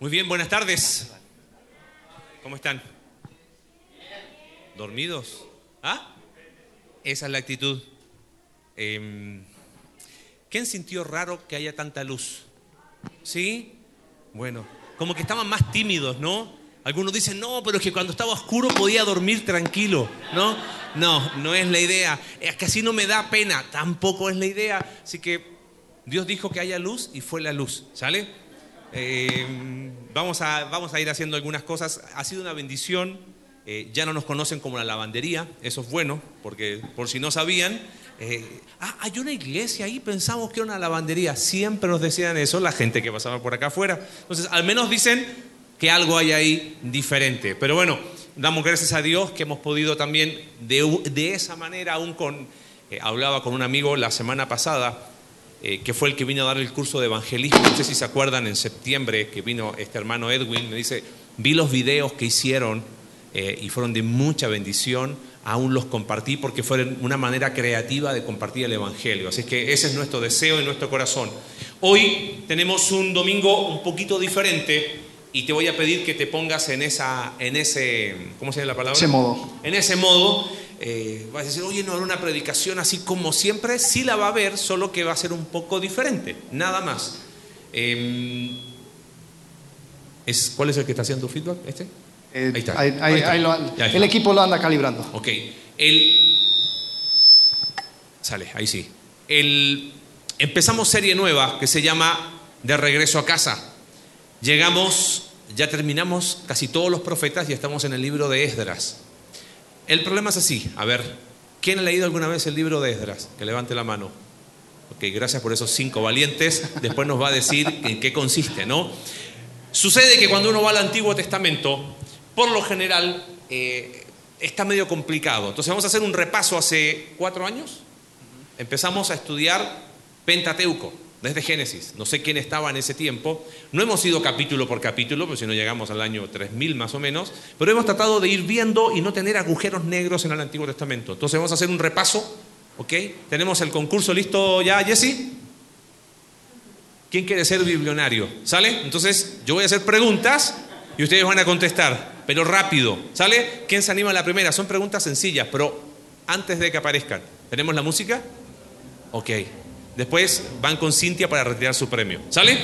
Muy bien, buenas tardes. ¿Cómo están? ¿Dormidos? ¿Ah? Esa es la actitud. Em, ¿Quién sintió raro que haya tanta luz? ¿Sí? Bueno, como que estaban más tímidos, ¿no? Algunos dicen, no, pero es que cuando estaba oscuro podía dormir tranquilo, ¿no? No, no es la idea. Es que así no me da pena, tampoco es la idea. Así que Dios dijo que haya luz y fue la luz, ¿sale? Eh, vamos, a, vamos a ir haciendo algunas cosas. Ha sido una bendición. Eh, ya no nos conocen como la lavandería, eso es bueno, porque por si no sabían, eh, ah, hay una iglesia ahí, pensamos que era una lavandería. Siempre nos decían eso la gente que pasaba por acá afuera. Entonces, al menos dicen que algo hay ahí diferente. Pero bueno, damos gracias a Dios que hemos podido también de, de esa manera, aún con, hablaba con un amigo la semana pasada, eh, que fue el que vino a dar el curso de evangelismo. No sé si se acuerdan, en septiembre que vino este hermano Edwin, me dice, vi los videos que hicieron eh, y fueron de mucha bendición, aún los compartí porque fueron una manera creativa de compartir el Evangelio. Así que ese es nuestro deseo y nuestro corazón. Hoy tenemos un domingo un poquito diferente y te voy a pedir que te pongas en, esa, en ese, ¿cómo se llama la palabra? Ese modo. En ese modo eh, vas a decir, oye, no habrá una predicación así como siempre, sí la va a haber, solo que va a ser un poco diferente, nada más. Eh, ¿es, ¿Cuál es el que está haciendo feedback? ¿Este? Eh, ahí está. ahí- ahí- Ahí está. ahí lo- Ya está. el equipo lo anda calibrando. Ok, el... Sale, ahí sí. El... Empezamos serie nueva que se llama De regreso a casa. Llegamos, ya terminamos casi todos los profetas y estamos en el libro de Esdras. El problema es así, a ver, ¿quién ha leído alguna vez el libro de Esdras? Que levante la mano. Ok, gracias por esos cinco valientes. Después nos va a decir en qué consiste, ¿no? Sucede que cuando uno va al Antiguo Testamento, por lo general eh, está medio complicado. Entonces vamos a hacer un repaso hace cuatro años. Empezamos a estudiar Pentateuco, desde Génesis. No sé quién estaba en ese tiempo. No hemos ido capítulo por capítulo, porque si no llegamos al año 3000 más o menos, pero hemos tratado de ir viendo y no tener agujeros negros en el Antiguo Testamento. Entonces vamos a hacer un repaso, ¿ok? Tenemos el concurso listo ya, Jesse. ¿Quién quiere ser biblionario? ¿Sale? Entonces yo voy a hacer preguntas y ustedes van a contestar, pero rápido. ¿Sale? ¿Quién se anima a la primera? Son preguntas sencillas, pero antes de que aparezcan. ¿Tenemos la música? Ok. Después van con Cintia para retirar su premio. ¿Sale?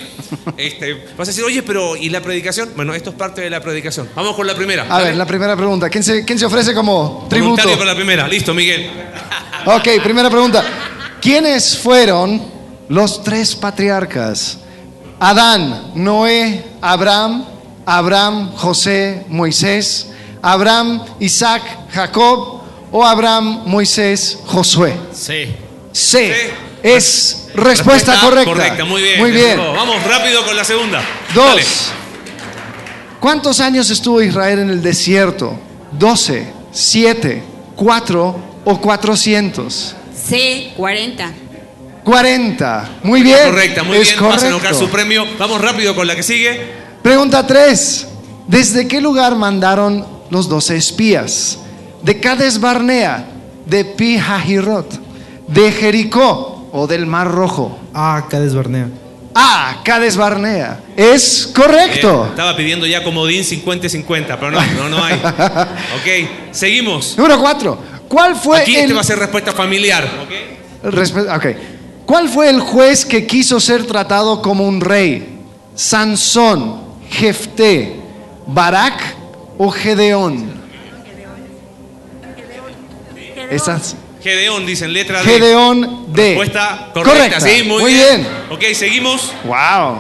Este, vas a decir, oye, pero ¿y la predicación? Bueno, esto es parte de la predicación. Vamos con la primera. A ver, la primera pregunta. ¿Quién se, quién se ofrece como tributo? Voluntario con la primera. Listo, Miguel. Ok, primera pregunta. ¿Quiénes fueron los tres patriarcas? Adán, Noé, Abraham, Abraham, José, Moisés, Abraham, Isaac, Jacob o Abraham, Moisés, Josué. Sí. C. Sí. Es respuesta, correcta. Correcta, muy bien. Muy bien. Vamos rápido con la segunda. Dos. Dale. ¿Cuántos años estuvo Israel en el desierto? ¿12, 7, 4 o 400? C, 40. 40. Muy bien. Correcta, muy es bien. Vas a correcto. enojar su premio. Vamos rápido con la que sigue. Pregunta 3. ¿Desde qué lugar mandaron los 12 espías? ¿De Cades Barnea? ¿De Pi Hahirot? ¿De Jericó o del Mar Rojo? Ah, Cades Barnea. A. Cades Barnea. Es Eh, correcto. estaba pidiendo ya comodín 50-50, pero no, no, no hay. Ok, seguimos. Número 4. ¿Cuál fue Aquí el este va a ser respuesta familiar. ¿ok? Respe- ok. ¿Cuál fue el juez que quiso ser tratado como un rey? ¿Sansón, Jefté, Barak o Gedeón? Esas. Gedeón, dicen, letra D. Gedeón D. Respuesta correcta, sí, muy, bien. Ok, seguimos. Wow.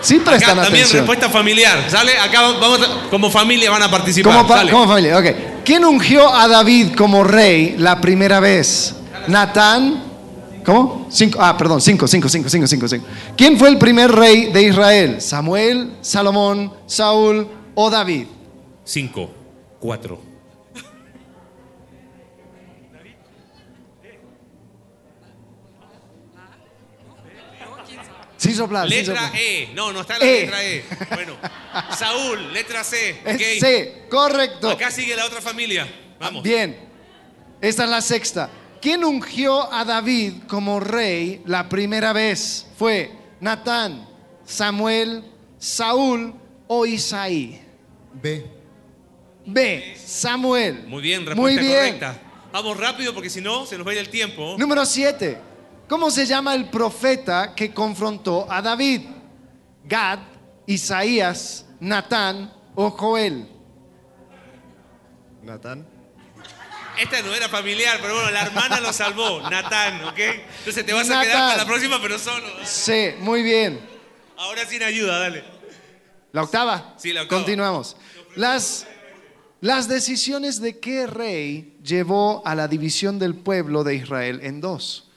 Sí Acá prestan también atención. respuesta familiar. ¿Sale? Acá vamos a- como familia van a participar. Como, pa- Sale. como familia, ok. ¿Quién ungió a David como rey la primera vez? Natán. ¿Cómo? Cinco. Ah, perdón, cinco, cinco, cinco, cinco, cinco, cinco. ¿Quién fue el primer rey de Israel? ¿Samuel, Salomón, Saúl o David? Cinco, cuatro. Sí, soplar. sí Letra soplar. E. No, no está la E. letra E. Bueno. Saúl, letra C. C, correcto. Acá sigue la otra familia. Vamos. Bien. Esta es la sexta. ¿Quién ungió a David como rey la primera vez? ¿Fue Natán, Samuel, Saúl o Isaí? B. B. Samuel. Muy bien, respuesta Muy bien. correcta. Vamos rápido porque si no, se nos va a ir el tiempo. Número 7. ¿Cómo se llama el profeta que confrontó a David? Gad, Isaías, Natán o Joel. Natán. Esta no era familiar, pero bueno, la hermana lo salvó, Natán, ¿ok? Entonces te vas a quedar para la próxima, pero solo. C. Muy bien. Ahora sin ayuda, dale. La octava. Sí, la octava. Continuamos. Las, las decisiones de qué rey llevó a la división del pueblo de Israel en dos.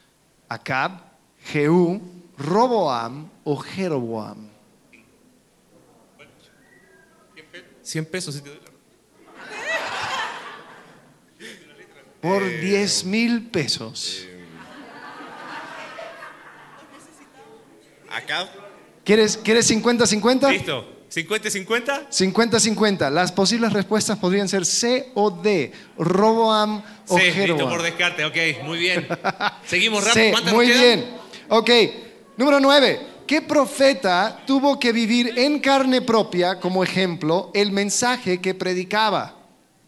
Acab, Jehú, Roboam o Jeroboam. 100 pesos si te doy la- Por Eh, 10 mil pesos. Acá. ¿Quieres, ¿Quieres 50-50? ¿Listo? ¿50 y 50? 50-50. Las posibles respuestas podrían ser C o D. Roboam o Sí, listo por descarte, ok, muy bien. Seguimos rápido. Sí, ¿Cuántas muy bien. Ok, número 9. ¿Qué profeta tuvo que vivir en carne propia, como ejemplo, el mensaje que predicaba?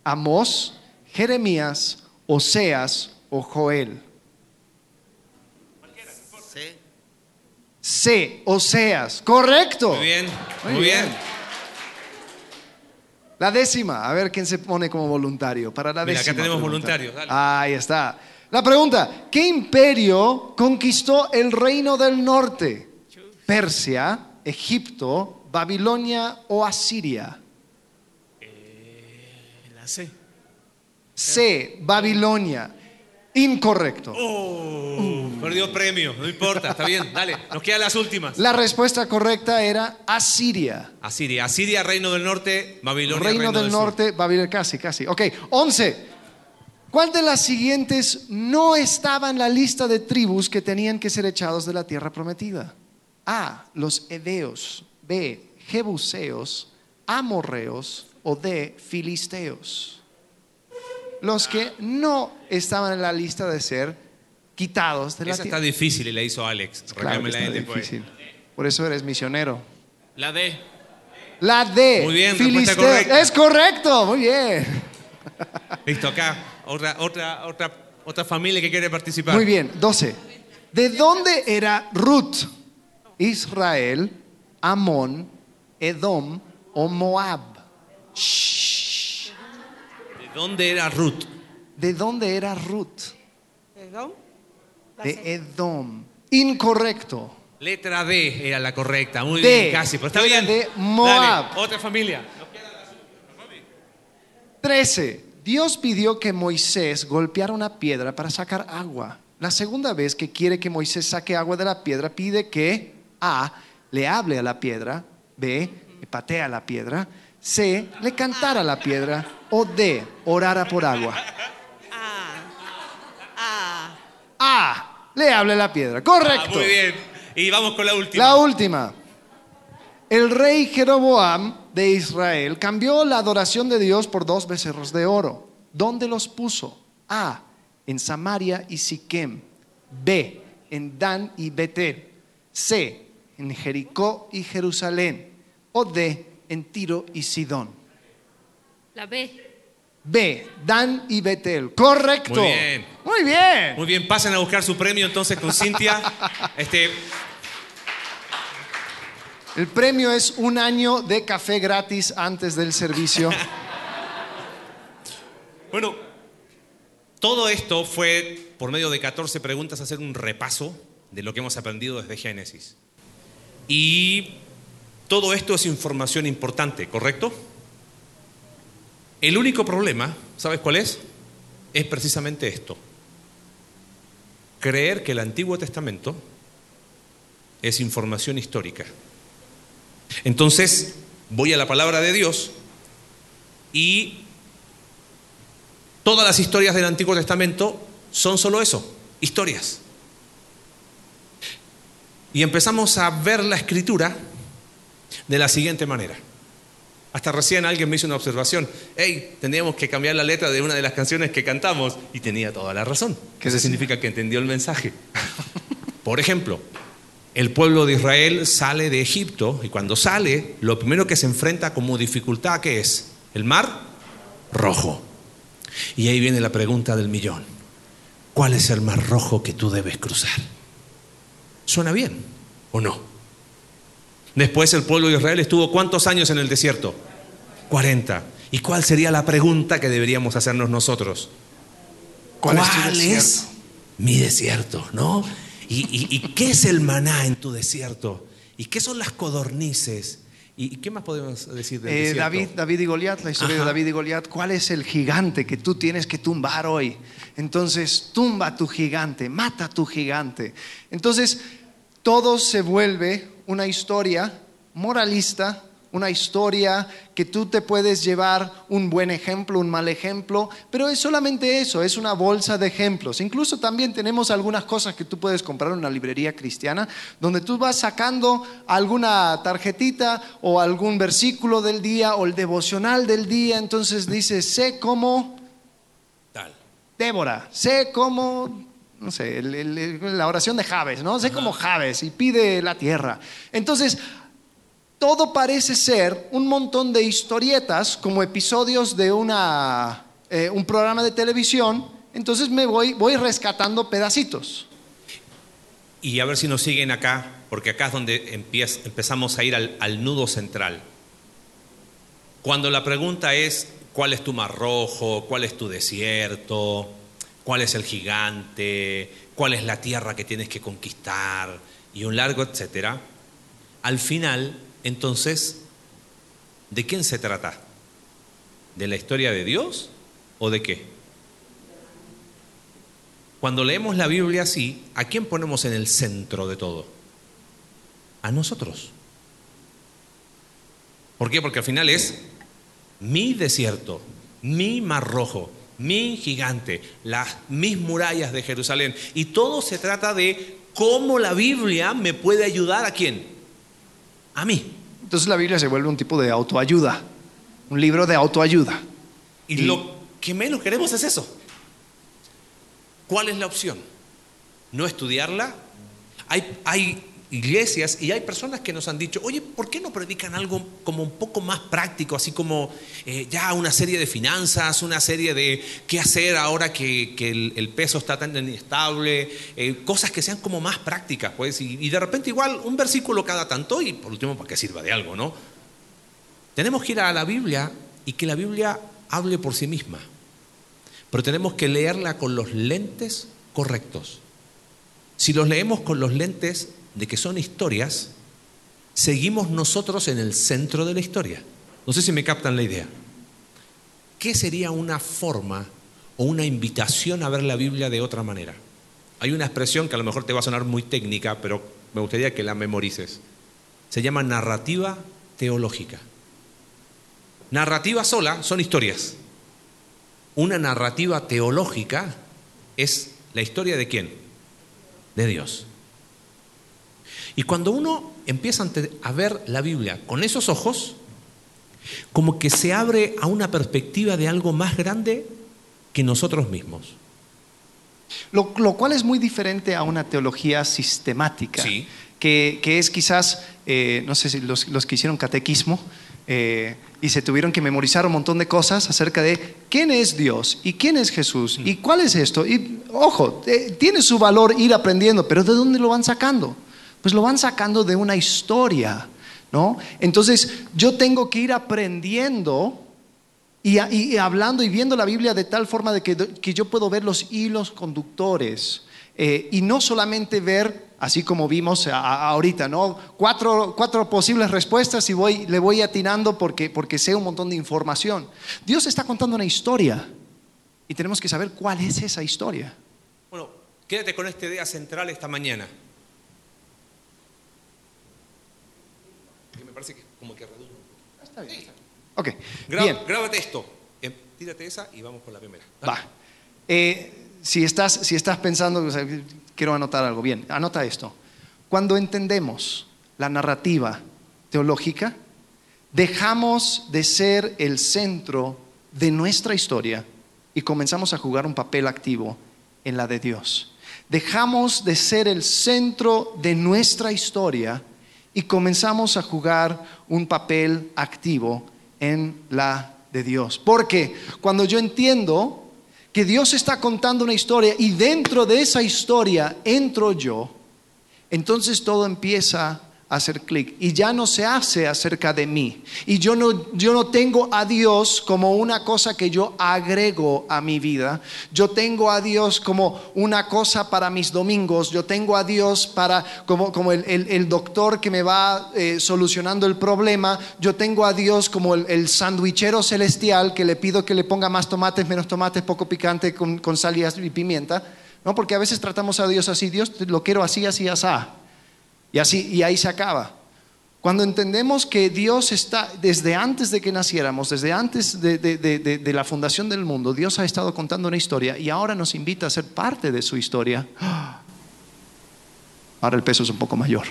Amós, Jeremías, Oseas o Joel. C. C, Oseas. Correcto. Muy bien, Muy muy, bien. bien. La décima, a ver quién se pone como voluntario para la Mira, acá décima. tenemos pregunta. voluntarios, dale. Ahí está. La pregunta, ¿qué imperio conquistó el reino del norte? ¿Persia, Egipto, Babilonia o Asiria? La C. C, Babilonia. Incorrecto. Oh, perdió premio, no importa, está bien, dale. Nos quedan las últimas. La respuesta correcta era Asiria. Asiria, Asiria, Reino del Norte, Babilonia, Reino, del, Sur. Norte, Babilonia, casi, casi. Ok, 11. ¿Cuál de las siguientes no estaba en la lista de tribus que tenían que ser echados de la tierra prometida? A. Los Edeos. B. Jebuseos. Amorreos. O D. Filisteos. Los que no estaban en la lista de ser quitados de la Esa está difícil y la hizo Alex. Claro que está después. difícil. Por eso eres misionero. La D. La D. Muy bien, correcta. Es correcto, muy bien. Listo, acá. Otra, otra, otra, otra familia que quiere participar. Muy bien, 12. ¿De dónde era Ruth? Israel, Amón, Edom o Moab. Shh. ¿De dónde era Ruth? ¿De dónde era Ruth? La De. Edom. Incorrecto. Letra D era la correcta. Muy D. bien, casi. Pero está Era bien. de Moab. Dale, otra familia. 13. Dios pidió que Moisés golpeara una piedra para sacar agua. La segunda vez que quiere que Moisés saque agua de la piedra, pide que A. le hable a la piedra, B. le patea a la piedra, C. le cantara a la piedra o D. orara por agua. Ah. Ah. A. le hable a la piedra. Correcto. Ah, muy bien. Y vamos con la última. La última. El rey Jeroboam de Israel cambió la adoración de Dios por dos becerros de oro. ¿Dónde los puso? A. En Samaria y Siquem. B. En Dan y Betel. C. En Jericó y Jerusalén. O D. En Tiro y Sidón. La B. B. Dan y Betel. Correcto. Muy bien. Muy bien. Muy bien, pasen a buscar su premio entonces con Cintia. Este, El premio es un año de café gratis antes del servicio. bueno, todo esto fue por medio de 14 preguntas hacer un repaso de lo que hemos aprendido desde Génesis. Y todo esto es información importante, ¿correcto? El único problema, ¿sabes cuál es? Es precisamente esto. Creer que el Antiguo Testamento es información histórica. Entonces, voy a la palabra de Dios y todas las historias del Antiguo Testamento son solo eso, historias. Y empezamos a ver la escritura de la siguiente manera. Hasta recién alguien me hizo una observación. Hey, tendríamos que cambiar la letra de una de las canciones que cantamos. Y tenía toda la razón. ¿Qué Eso significa que entendió el mensaje. Por ejemplo, El pueblo de Israel sale de Egipto y cuando sale, lo primero que se enfrenta como dificultad, ¿qué es? El mar rojo. Y ahí viene la pregunta del millón. ¿Cuál es el mar rojo que tú debes cruzar? ¿Suena bien o no? Después el pueblo de Israel estuvo cuántos años en el desierto? 40. ¿Y cuál sería la pregunta que deberíamos hacernos nosotros? ¿Cuál ¿Cuál, es desierto? mi desierto? ¿No? ¿Y, y- y qué es el maná en tu desierto? ¿Y qué son las codornices? ¿Y, y qué más podemos decir del Eh, desierto? David, David y Goliat, la historia Ajá. de David y Goliat, ¿cuál es el gigante que tú tienes que tumbar hoy? Entonces, tumba a tu gigante, mata a tu gigante. Entonces, todo se vuelve una historia moralista, una historia que tú te puedes llevar un buen ejemplo, un mal ejemplo, pero es solamente eso, es una bolsa de ejemplos. Incluso también tenemos algunas cosas que tú puedes comprar en una librería cristiana, donde tú vas sacando alguna tarjetita o algún versículo del día o el devocional del día, entonces dices, sé cómo Tal. Débora, sé cómo, no sé, el- el- la oración de Javes, ¿no? Sé cómo Javes y pide la tierra. Entonces, todo parece ser un montón de historietas como episodios de una, eh, un programa de televisión. Entonces me voy, voy rescatando pedacitos. Y a ver si nos siguen acá, porque acá es donde empezamos a ir al, al nudo central. Cuando la pregunta es, ¿cuál es tu mar rojo? ¿Cuál es tu desierto? ¿Cuál es el gigante? ¿Cuál es la tierra que tienes que conquistar? Y un largo etcétera. Al final, entonces, ¿de quién se trata? ¿De la historia de Dios o de qué? Cuando leemos la Biblia así, ¿a quién ponemos en el centro de todo? A nosotros. ¿Por qué? Porque al final es mi desierto, mi mar rojo, mi gigante, las, mis murallas de Jerusalén. Y todo se trata de cómo la Biblia me puede ayudar a quién? A mí. Entonces la Biblia se vuelve un tipo de autoayuda, un libro de autoayuda. Y, Y- lo que menos queremos es eso. ¿Cuál es la opción? ¿No estudiarla? Hay, hay iglesias y hay personas que nos han dicho, oye, ¿por qué no predican algo como un poco más práctico, así como eh, ya una serie de finanzas, una serie de qué hacer ahora que, el peso está tan inestable, eh, cosas que sean como más prácticas, pues, y, y de repente igual un versículo cada tanto y por último para que sirva de algo, ¿no? Tenemos que ir a la Biblia y que la Biblia hable por sí misma. Pero tenemos que leerla con los lentes correctos. Si los leemos con los lentes de que son historias, seguimos nosotros en el centro de la historia. No sé si me captan la idea. ¿Qué sería una forma o una invitación a ver la Biblia de otra manera? Hay una expresión que a lo mejor te va a sonar muy técnica, pero me gustaría que la memorices. Se llama narrativa teológica. Narrativa sola son historias. Una narrativa teológica es la historia de quién? De Dios. Y cuando uno empieza a ver la Biblia con esos ojos, como que se abre a una perspectiva de algo más grande que nosotros mismos. Lo, lo cual es muy diferente a una teología sistemática, Sí. que, que es quizás, eh, no sé si los, los que hicieron catequismo eh, y se tuvieron que memorizar un montón de cosas acerca de quién es Dios y quién es Jesús y cuál es esto. Y ojo, eh, tiene su valor ir aprendiendo, pero ¿de dónde lo van sacando? Pues lo van sacando de una historia, ¿no? Entonces yo tengo que ir aprendiendo y, y- hablando y viendo la Biblia de tal forma de que, que yo puedo ver los hilos conductores eh, y no solamente ver, así como vimos a- a- ahorita, ¿no? Cuatro, cuatro posibles respuestas y voy, le voy atinando porque, porque sé un montón de información. Dios está contando una historia y tenemos que saber cuál es esa historia. Bueno, quédate con esta idea central esta mañana. Que me parece que como que redunda. Ok, Gra- bien. Grábate esto. Eh, tírate esa y vamos con la primera. Va. Eh, si, estás, si estás pensando, o sea, quiero anotar algo, bien, anota esto. Cuando entendemos la narrativa teológica, dejamos de ser el centro de nuestra historia y comenzamos a jugar un papel activo en la de Dios. dejamos de ser el centro de nuestra historia y comenzamos a jugar un papel activo en la de Dios. Porque cuando yo entiendo que Dios está contando una historia y dentro de esa historia entro yo, entonces todo empieza hacer clic y ya no se hace acerca de mí. Y yo no, yo no tengo a Dios como una cosa que yo agrego a mi vida. Yo tengo a Dios como una cosa para mis domingos. Yo tengo a Dios para como, como el, el- doctor que me va eh, solucionando el problema. Yo tengo a Dios como el, el sandwichero celestial que le pido que le ponga más tomates, menos tomates, poco picante con, con sal y y pimienta. No, porque a veces tratamos a Dios así, Dios lo quiero así, así, así. Y así, y ahí se acaba. Cuando entendemos que Dios está, desde antes de que naciéramos, desde antes de, de- la fundación del mundo, Dios ha estado contando una historia y ahora nos invita a ser parte de su historia. Ahora el peso es un poco mayor.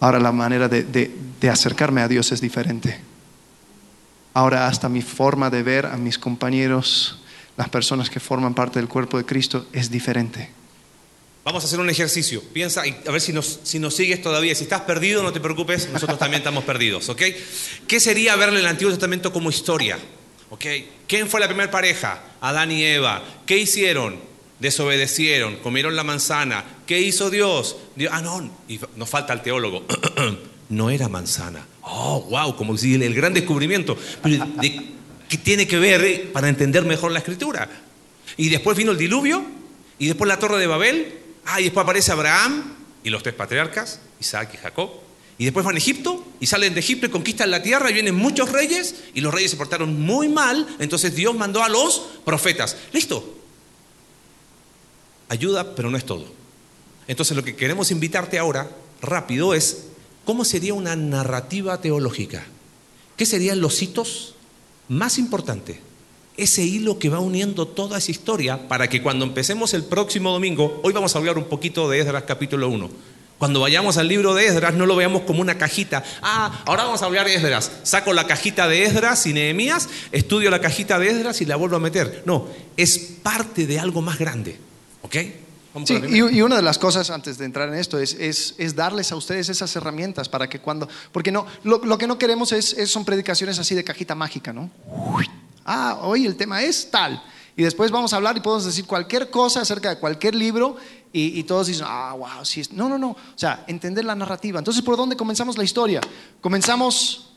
Ahora la manera de acercarme a Dios es diferente. Ahora hasta mi forma de ver a mis compañeros, las personas que forman parte del cuerpo de Cristo, es diferente. Vamos a hacer un ejercicio. Piensa y a ver si nos, si nos sigues todavía. Si estás perdido, no te preocupes, nosotros también estamos perdidos, ¿ok? ¿Qué sería verle el Antiguo Testamento como historia? ¿Quién fue la primera pareja? Adán y Eva. ¿Qué hicieron? Desobedecieron, comieron la manzana. ¿Qué hizo Dios? Dios ah, no, y nos falta el teólogo. no era manzana. Oh, wow, como si el, el gran descubrimiento. Pero, ¿de ¿Qué tiene que ver eh, para entender mejor la escritura? Y después vino el diluvio, y después la torre de Babel, ah, y después aparece Abraham y los tres patriarcas, Isaac y Jacob. Y después van a Egipto y salen de Egipto y conquistan la tierra y vienen muchos reyes y los reyes se portaron muy mal, entonces Dios mandó a los profetas. Listo. Ayuda, pero no es todo. Entonces lo que queremos invitarte ahora, rápido, es cómo sería una narrativa teológica. ¿Qué serían los hitos más importantes? Ese hilo que va uniendo toda esa historia para que cuando empecemos el próximo domingo, hoy vamos a hablar un poquito de Esdras capítulo 1. Cuando vayamos al libro de Esdras no lo veamos como una cajita. Ah, ahora vamos a hablar de Esdras. Saco la cajita de Esdras y Nehemías, estudio la cajita de Esdras y la vuelvo a meter. No, es parte de algo más grande. ¿Ok? Vamos Sí, y, y una de las cosas antes de entrar en esto es, es- es darles a ustedes esas herramientas para que cuando, porque no, lo, lo que no queremos es, es- son predicaciones así de cajita mágica, ¿no? Ah, hoy el tema es tal. Y después vamos a hablar y podemos decir cualquier cosa acerca de cualquier libro y, todos dicen, ah, wow, sí. es-". No, no, no. O sea, entender la narrativa. Entonces, ¿por dónde comenzamos la historia? Comenzamos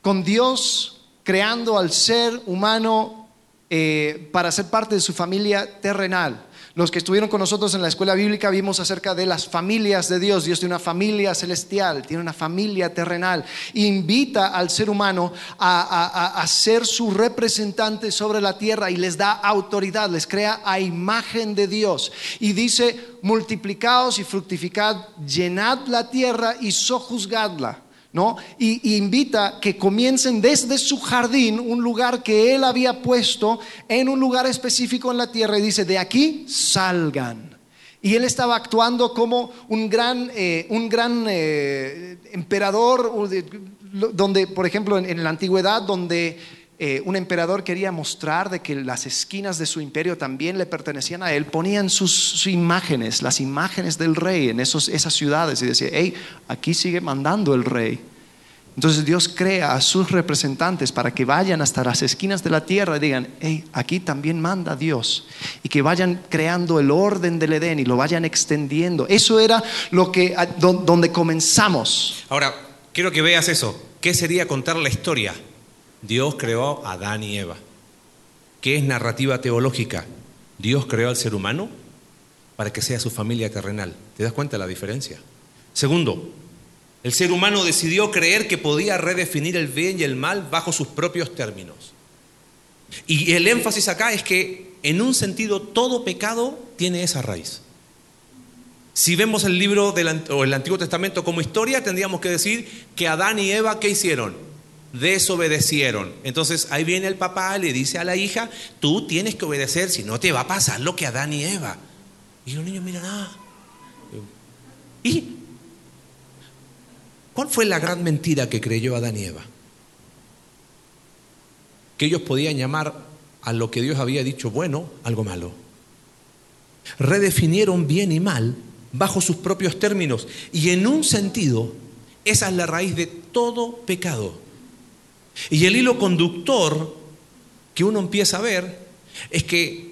con Dios creando al ser humano eh, para ser parte de su familia terrenal. Los que estuvieron con nosotros en la escuela bíblica vimos acerca de las familias de Dios. Dios tiene una familia celestial, tiene una familia terrenal. Invita al ser humano a- a- a ser su representante sobre la tierra y les da autoridad, les crea a imagen de Dios. Y dice, multiplicaos y fructificad, llenad la tierra y sojuzgadla. ¿No? Y, invita que comiencen desde su jardín, un lugar que él había puesto en un lugar específico en la tierra y dice, de aquí salgan. Y él estaba actuando como un gran, eh, un gran eh, emperador, donde, por ejemplo, en la antigüedad, donde eh, un emperador quería mostrar de que las esquinas de su imperio también le pertenecían a él, ponían sus, sus imágenes, las imágenes del rey en esos, esas ciudades y decía, hey, aquí sigue mandando el rey. Entonces Dios crea a sus representantes para que vayan hasta las esquinas de la tierra y digan, hey, aquí también manda Dios. Y que vayan creando el orden del Edén y lo vayan extendiendo. Eso era lo que, donde comenzamos. Ahora, quiero que veas eso. ¿Qué sería contar la historia? Dios creó a Adán y Eva. ¿Qué es narrativa teológica? Dios creó al ser humano para que sea su familia terrenal. ¿Te das cuenta de la diferencia? Segundo, el ser humano decidió creer que podía redefinir el bien y el mal bajo sus propios términos. Y el énfasis acá es que en un sentido todo pecado tiene esa raíz. Si vemos el libro del, o el Antiguo Testamento como historia, tendríamos que decir que Adán y Eva, ¿qué hicieron? Desobedecieron. Entonces ahí viene el papá, le dice a la hija, tú tienes que obedecer, si no te va a pasar lo que Adán y Eva. Y los niños miran, ah. ¿Y cuál fue la gran mentira que creyó Adán y Eva? Que ellos podían llamar a lo que Dios había dicho bueno algo malo. redefinieron bien y mal bajo sus propios términos. Y en un sentido, esa es la raíz de todo pecado. Y el hilo conductor que uno empieza a ver es que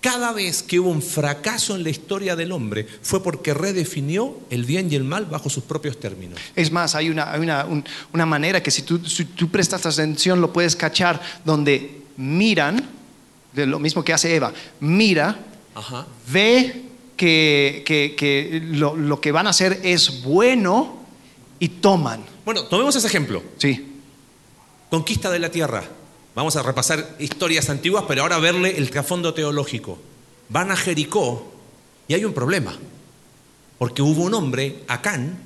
cada vez que hubo un fracaso en la historia del hombre fue porque redefinió el bien y el mal bajo sus propios términos. Es más, hay una, hay una, un- una manera que si tú, si tú prestas atención lo puedes cachar, donde miran, de lo mismo que hace Eva, mira, Ajá. ve que, que- que lo, lo que van a hacer es bueno y toman. Bueno, tomemos ese ejemplo. Sí, Conquista de la tierra. Vamos a repasar historias antiguas, pero ahora verle el trasfondo teológico. Van a Jericó y hay un problema. Porque hubo un hombre, Acán,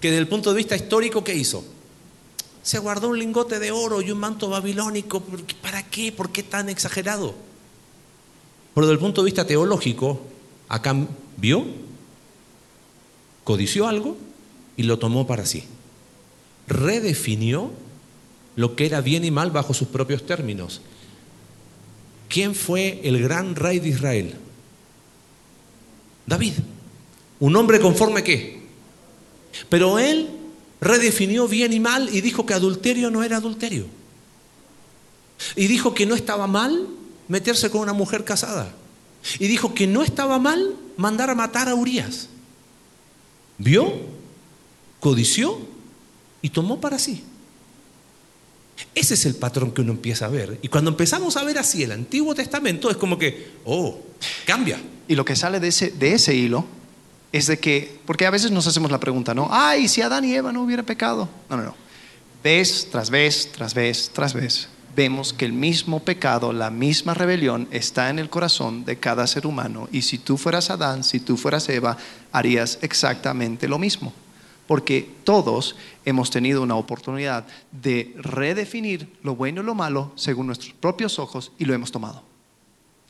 que desde el punto de vista histórico, ¿qué hizo? Se guardó un lingote de oro y un manto babilónico. ¿Por qué- ¿Para qué? ¿Por qué tan exagerado? Pero desde el punto de vista teológico, Acán vio, codició algo y lo tomó para sí. Redefinió lo que era bien y mal bajo sus propios términos. ¿Quién fue el gran rey de Israel? David. Un hombre conforme qué. Pero él redefinió bien y mal y dijo que adulterio no era adulterio. Y dijo que no estaba mal meterse con una mujer casada. Y dijo que no estaba mal mandar a matar a Urias. Vio, codició y tomó para sí. Ese es el patrón que uno empieza a ver. Y cuando empezamos a ver así el Antiguo Testamento, es como que, oh, cambia. y lo que sale de ese, de ese hilo es de que, porque a veces nos hacemos la pregunta, ¿no? Ay, si Adán y Eva no hubiera pecado. No, no, no. Vez tras vez, tras vez, tras vez, vemos que el mismo pecado, la misma rebelión está en el corazón de cada ser humano. Y si tú fueras Adán, si tú fueras Eva, harías exactamente lo mismo. Porque todos hemos tenido una oportunidad de redefinir lo bueno y lo malo según nuestros propios ojos y lo hemos tomado.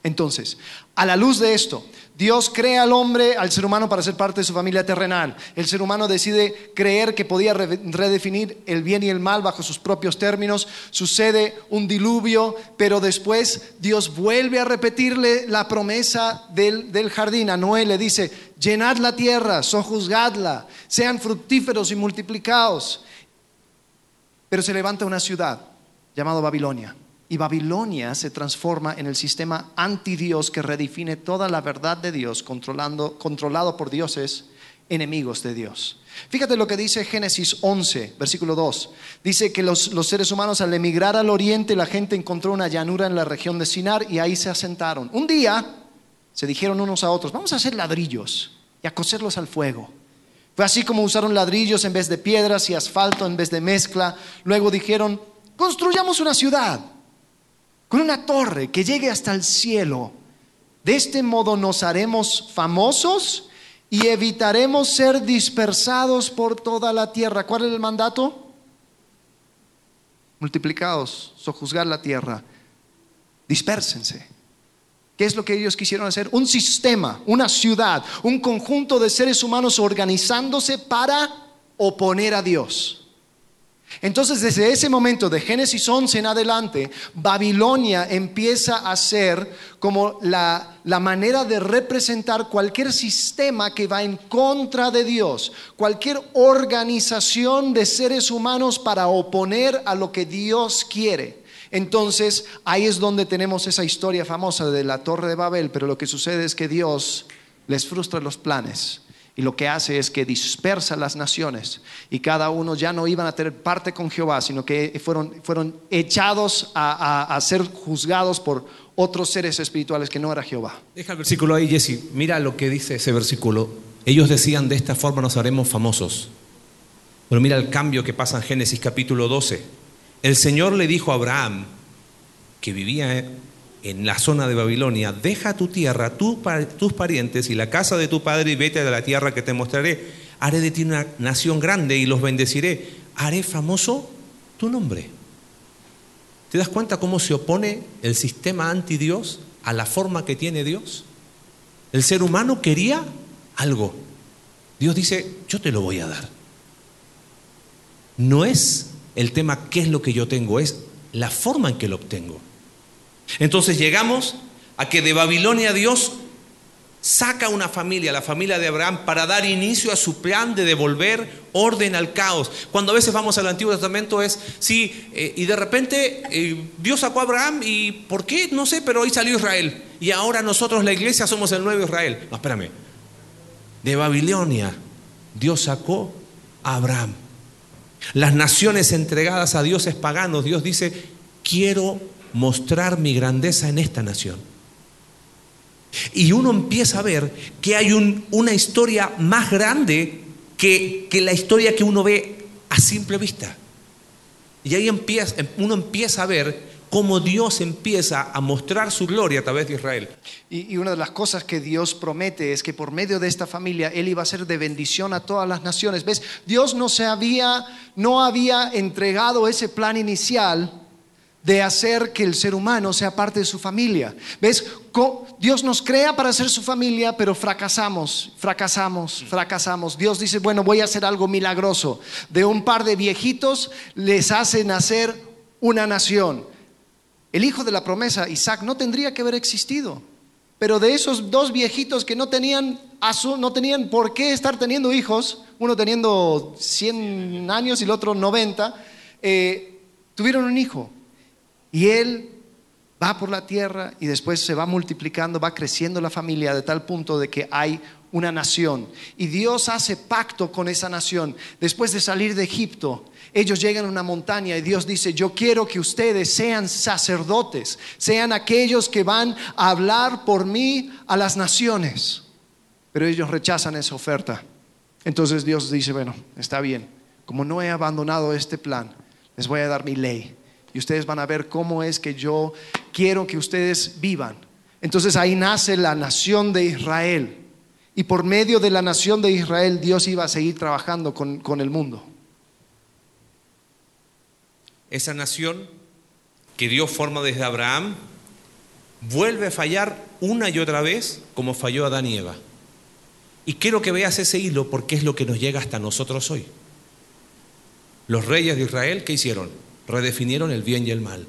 Entonces, a la luz de esto, Dios crea al hombre, al ser humano para ser parte de su familia terrenal. El ser humano decide creer que podía re- redefinir el bien y el mal bajo sus propios términos. Sucede un diluvio, pero después Dios vuelve a repetirle la promesa del, del jardín. A Noé le dice, llenad la tierra, sojuzgadla, sean fructíferos y multiplicados. Pero se levanta una ciudad llamada Babilonia. Y Babilonia se transforma en el sistema anti-Dios que redefine toda la verdad de Dios, controlando, controlado por dioses enemigos de Dios. Fíjate lo que dice Génesis 11, versículo 2. Dice que los, los seres humanos al emigrar al oriente, la gente encontró una llanura en la región de Sinar y ahí se asentaron. Un día se dijeron unos a otros, vamos a hacer ladrillos y a coserlos al fuego. Fue así como usaron ladrillos en vez de piedras y asfalto en vez de mezcla. Luego dijeron, construyamos una ciudad con una torre que llegue hasta el cielo. De este modo nos haremos famosos y evitaremos ser dispersados por toda la tierra. ¿Cuál es el mandato? Multiplicados, sojuzgar la tierra, dispérsense. ¿Qué es lo que ellos quisieron hacer? Un sistema, una ciudad, un conjunto de seres humanos organizándose para oponer a Dios. Entonces, desde ese momento de Génesis 11 en adelante, Babilonia empieza a ser como la, la, manera de representar cualquier sistema que va en contra de Dios, cualquier organización de seres humanos para oponer a lo que Dios quiere. Entonces, ahí es donde tenemos esa historia famosa de la Torre de Babel, pero lo que sucede es que Dios les frustra los planes y lo que hace es que dispersa las naciones y cada uno ya no iban a tener parte con Jehová, sino que fueron, fueron echados a, a, a ser juzgados por otros seres espirituales que no era Jehová. Deja el versículo ahí, Jesse. Mira lo que dice ese versículo. Ellos decían, de esta forma nos haremos famosos. Pero mira el cambio que pasa en Génesis capítulo 12. El Señor le dijo a Abraham, que vivía en la zona de Babilonia, deja tu tierra, tu, tus parientes y la casa de tu padre y vete a la tierra que te mostraré. Haré de ti una nación grande y los bendeciré. Haré famoso tu nombre. ¿Te das cuenta cómo se opone el sistema anti-Dios a la forma que tiene Dios? El ser humano quería algo. Dios dice, yo te lo voy a dar. No es el tema qué es lo que yo tengo, es la forma en que lo obtengo. Entonces llegamos a que de Babilonia Dios saca una familia, la familia de Abraham, para dar inicio a su plan de devolver orden al caos. Cuando a veces vamos al Antiguo Testamento es, sí, eh, y de repente eh, Dios sacó a Abraham y ¿por qué? No sé, pero hoy salió Israel. Y ahora nosotros, la iglesia, somos el nuevo Israel. No, espérame. De Babilonia, Dios sacó a Abraham. Las naciones entregadas a dioses paganos, Dios dice, quiero mostrar mi grandeza en esta nación. Y uno empieza a ver que hay un- una historia más grande que, que la historia que uno ve a simple vista. Y ahí empieza, uno empieza a ver cómo Dios empieza a mostrar su gloria a través de Israel. Y, y una de las cosas que Dios promete es que por medio de esta familia Él iba a ser de bendición a todas las naciones. ¿Ves? Dios no se había, no había entregado ese plan inicial de hacer que el ser humano sea parte de su familia. ¿Ves? Dios nos crea para ser su familia, pero fracasamos, fracasamos, fracasamos. Dios dice, bueno, voy a hacer algo milagroso. De un par de viejitos les hace nacer una nación. El hijo de la promesa, Isaac, no tendría que haber existido. Pero de esos dos viejitos que no tenían, no tenían por qué estar teniendo hijos, uno teniendo 100 años y el otro 90, eh, tuvieron un hijo. Y él va por la tierra y después se va multiplicando, va creciendo la familia de tal punto de que hay una nación. Y Dios hace pacto con esa nación. Después de salir de Egipto, ellos llegan a una montaña y Dios dice, yo quiero que ustedes sean sacerdotes, sean aquellos que van a hablar por mí a las naciones. Pero ellos rechazan esa oferta. Entonces Dios dice, bueno, está bien, como no he abandonado este plan, les voy a dar mi ley. Y ustedes van a ver cómo es que yo quiero que ustedes vivan. Entonces ahí nace la nación de Israel. Y por medio de la nación de Israel Dios iba a seguir trabajando con, con el mundo. Esa nación que Dios forma desde Abraham vuelve a fallar una y otra vez como falló Adán y Eva. Y quiero que veas ese hilo porque es lo que nos llega hasta nosotros hoy. Los reyes de Israel, ¿qué hicieron? Redefinieron el bien y el mal.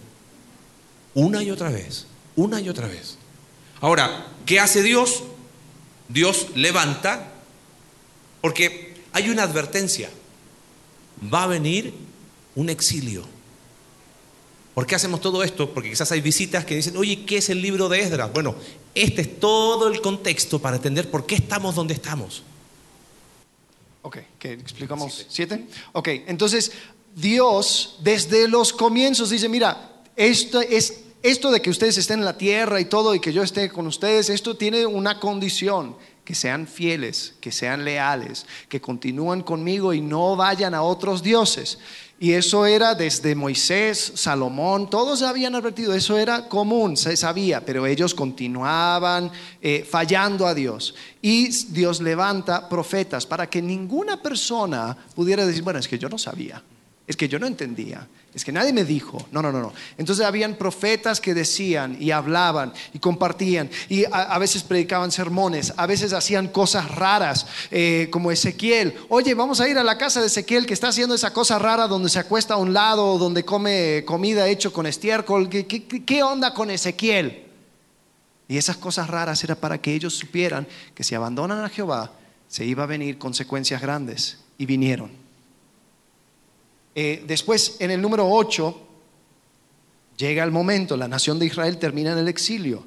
Una y otra vez, una y otra vez. Ahora, ¿qué hace Dios? Dios levanta, porque hay una advertencia. Va a venir un exilio. ¿Por qué hacemos todo esto? Porque quizás hay visitas que dicen, oye, ¿qué es el libro de Esdras? Bueno, este es todo el contexto para entender por qué estamos donde estamos. Ok, ¿qué explicamos? ¿Siete? Ok, entonces Dios desde los comienzos dice, mira, esto, es, esto de que ustedes estén en la tierra y todo y que yo esté con ustedes, esto tiene una condición, que sean fieles, que sean leales, que continúen conmigo y no vayan a otros dioses. Y eso era desde Moisés, Salomón, todos habían advertido, eso era común, se sabía, pero ellos continuaban eh, fallando a Dios. Y Dios levanta profetas para que ninguna persona pudiera decir, bueno, es que yo no sabía, es que yo no entendía, es que nadie me dijo. No, no, no, no. Entonces habían profetas que decían y hablaban y compartían y a, veces predicaban sermones, a veces hacían cosas raras, eh, como Ezequiel. Oye, vamos a ir a la casa de Ezequiel que está haciendo esa cosa rara donde se acuesta a un lado, donde come comida hecho con estiércol. ¿Qué, qué, qué onda con Ezequiel? Y esas cosas raras era para que ellos supieran que si abandonan a Jehová, se iba a venir consecuencias grandes. Y vinieron. Eh, después, en el número 8, llega el momento, la nación de Israel termina en el exilio.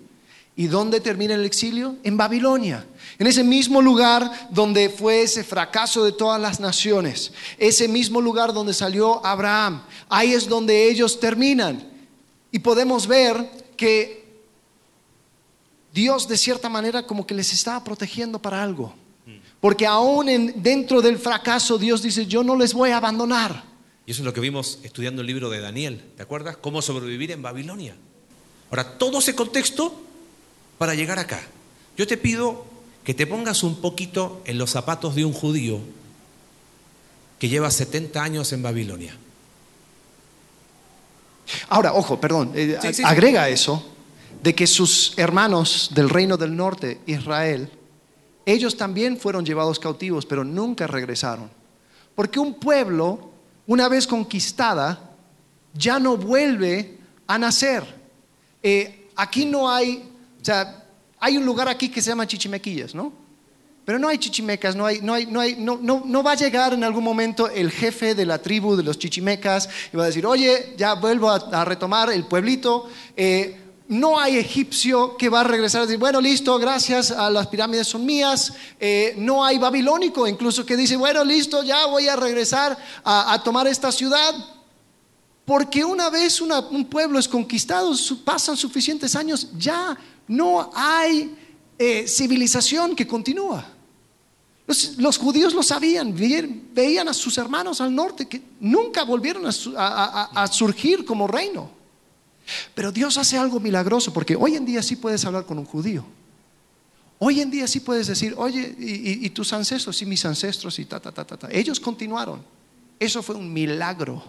¿Y dónde termina el exilio? En Babilonia. En ese mismo lugar donde fue ese fracaso de todas las naciones. Ese mismo lugar donde salió Abraham. Ahí es donde ellos terminan. Y podemos ver que Dios de cierta manera como que les estaba protegiendo para algo. Porque aún en- dentro del fracaso Dios dice, yo no les voy a abandonar. Y eso es lo que vimos estudiando el libro de Daniel. ¿Te acuerdas? Cómo sobrevivir en Babilonia. Ahora, todo ese contexto para llegar acá. Yo te pido que te pongas un poquito en los zapatos de un judío que lleva 70 años en Babilonia. Ahora, ojo, perdón, eh, Sí, sí, sí. agrega eso, de que sus hermanos del reino del norte, Israel, ellos también fueron llevados cautivos, pero nunca regresaron. Porque un pueblo, una vez conquistada, ya no vuelve a nacer. Eh, aquí no hay, o sea, Hay un lugar aquí que se llama Chichimequillas, ¿no? Pero no hay chichimecas, no, hay, no, hay, no, hay, no, va a llegar en algún momento el jefe de la tribu de los chichimecas y va a decir, oye, ya vuelvo a, a retomar el pueblito. eh, no hay egipcio que va a regresar y decir, bueno, listo, gracias, a las pirámides son mías. Eh, no hay babilónico incluso que dice, bueno, listo, ya voy a regresar a, a tomar esta ciudad. Porque una vez una- un pueblo es conquistado, pasan suficientes años, ya no hay eh, civilización que continúa. Los, judíos lo sabían, veían, a sus hermanos al norte que nunca volvieron a, a- a- a surgir como reino. Pero Dios hace algo milagroso porque hoy en día sí puedes hablar con un judío. Hoy en día sí puedes decir, oye, y, tus ancestros, y mis ancestros, y ta, ta, ta, ta, ta. Ellos continuaron. Eso fue un milagro.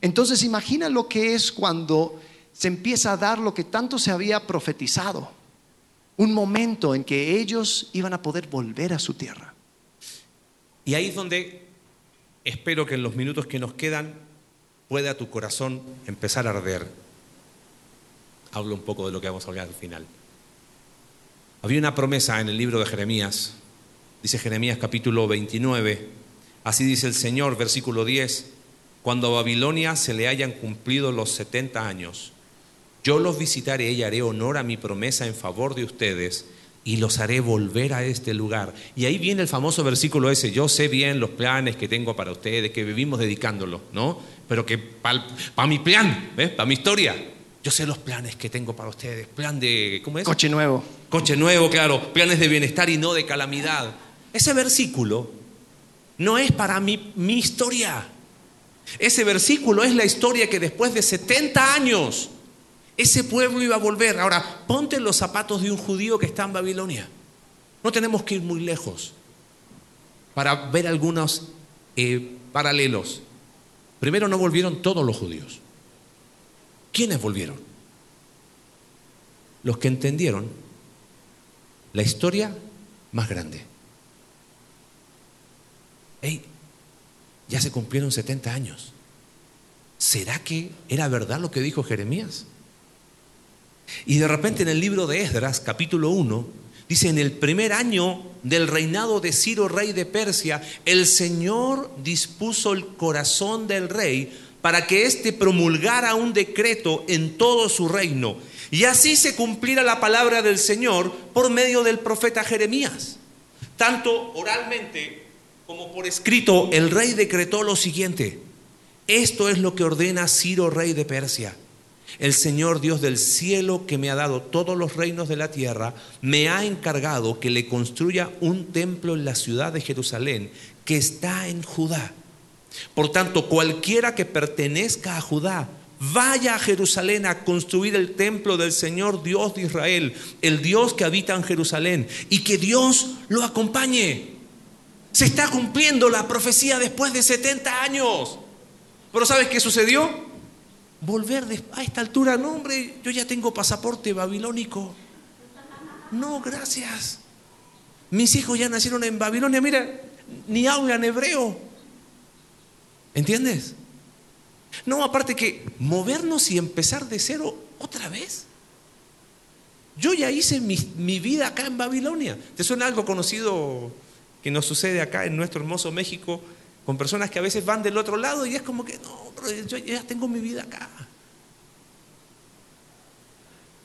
Entonces imagina lo que es cuando se empieza a dar lo que tanto se había profetizado. Un momento en que ellos iban a poder volver a su tierra. Y ahí es donde espero que en los minutos que nos quedan pueda tu corazón empezar a arder. Hablo un poco de lo que vamos a hablar al final. Había una promesa en el libro de Jeremías, dice Jeremías capítulo 29, así dice el Señor, versículo 10, cuando a Babilonia se le hayan cumplido los 70 años, yo los visitaré y haré honor a mi promesa en favor de ustedes y los haré volver a este lugar. Y ahí viene el famoso versículo ese, yo sé bien los planes que tengo para ustedes, que vivimos dedicándolo, ¿no? Pero que para mi plan, ¿ves? Para mi historia, yo sé los planes que tengo para ustedes, plan de, ¿cómo es? Coche nuevo. Coche nuevo, claro, planes de bienestar y no de calamidad. Ese versículo no es para mi, mi historia. Ese versículo es la historia que después de 70 años ese pueblo iba a volver. Ahora, ponte los zapatos de un judío que está en Babilonia. No tenemos que ir muy lejos para ver algunos eh, paralelos. Primero, no volvieron todos los judíos. ¿Quiénes volvieron? Los que entendieron la historia más grande. Ey, ya se cumplieron 70 años. ¿Será que era verdad lo que dijo Jeremías? Y de repente en el libro de Esdras, capítulo 1, dice, en el primer año del reinado de Ciro, rey de Persia, el Señor dispuso el corazón del rey para que éste promulgara un decreto en todo su reino. Y así se cumpliera la palabra del Señor por medio del profeta Jeremías. Tanto oralmente como por escrito, el rey decretó lo siguiente. Esto es lo que ordena Ciro, rey de Persia. El Señor Dios del cielo, que me ha dado todos los reinos de la tierra, me ha encargado que le construya un templo en la ciudad de Jerusalén, que está en Judá. Por tanto, cualquiera que pertenezca a Judá, vaya a Jerusalén a construir el templo del Señor Dios de Israel, el Dios que habita en Jerusalén, y que Dios lo acompañe. Se está cumpliendo la profecía después de 70 años. Pero ¿sabes qué sucedió? Volver a esta altura, no hombre, yo ya tengo pasaporte babilónico. No, gracias. Mis hijos ya nacieron en Babilonia, mira, ni hablan hebreo. ¿Entiendes? No, aparte que movernos y empezar de cero otra vez. Yo ya hice mi, vida acá en Babilonia. ¿Te suena algo conocido que nos sucede acá en nuestro hermoso México con personas que a veces van del otro lado y es como que, no, bro, yo ya tengo mi vida acá.